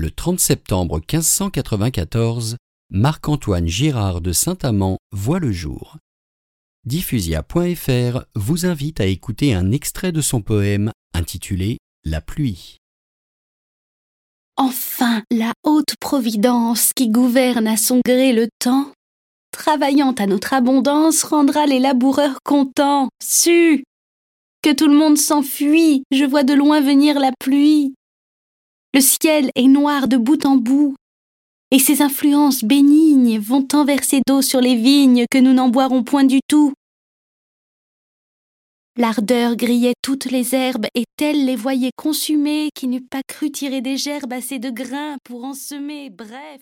Le 30 septembre 1594, Marc-Antoine Girard de Saint-Amand voit le jour. Diffusia.fr vous invite à écouter un extrait de son poème intitulé La pluie. Enfin, la haute providence qui gouverne à son gré le temps, travaillant à notre abondance, rendra les laboureurs contents. Su Que tout le monde s'enfuit, je vois de loin venir la pluie. Le ciel est noir de bout en bout, et ses influences bénignes vont tant verser d'eau sur les vignes que nous n'en boirons point du tout. L'ardeur grillait toutes les herbes, et telles les voyait consumées qui n'eût pas cru tirer des gerbes assez de grains pour en semer, bref.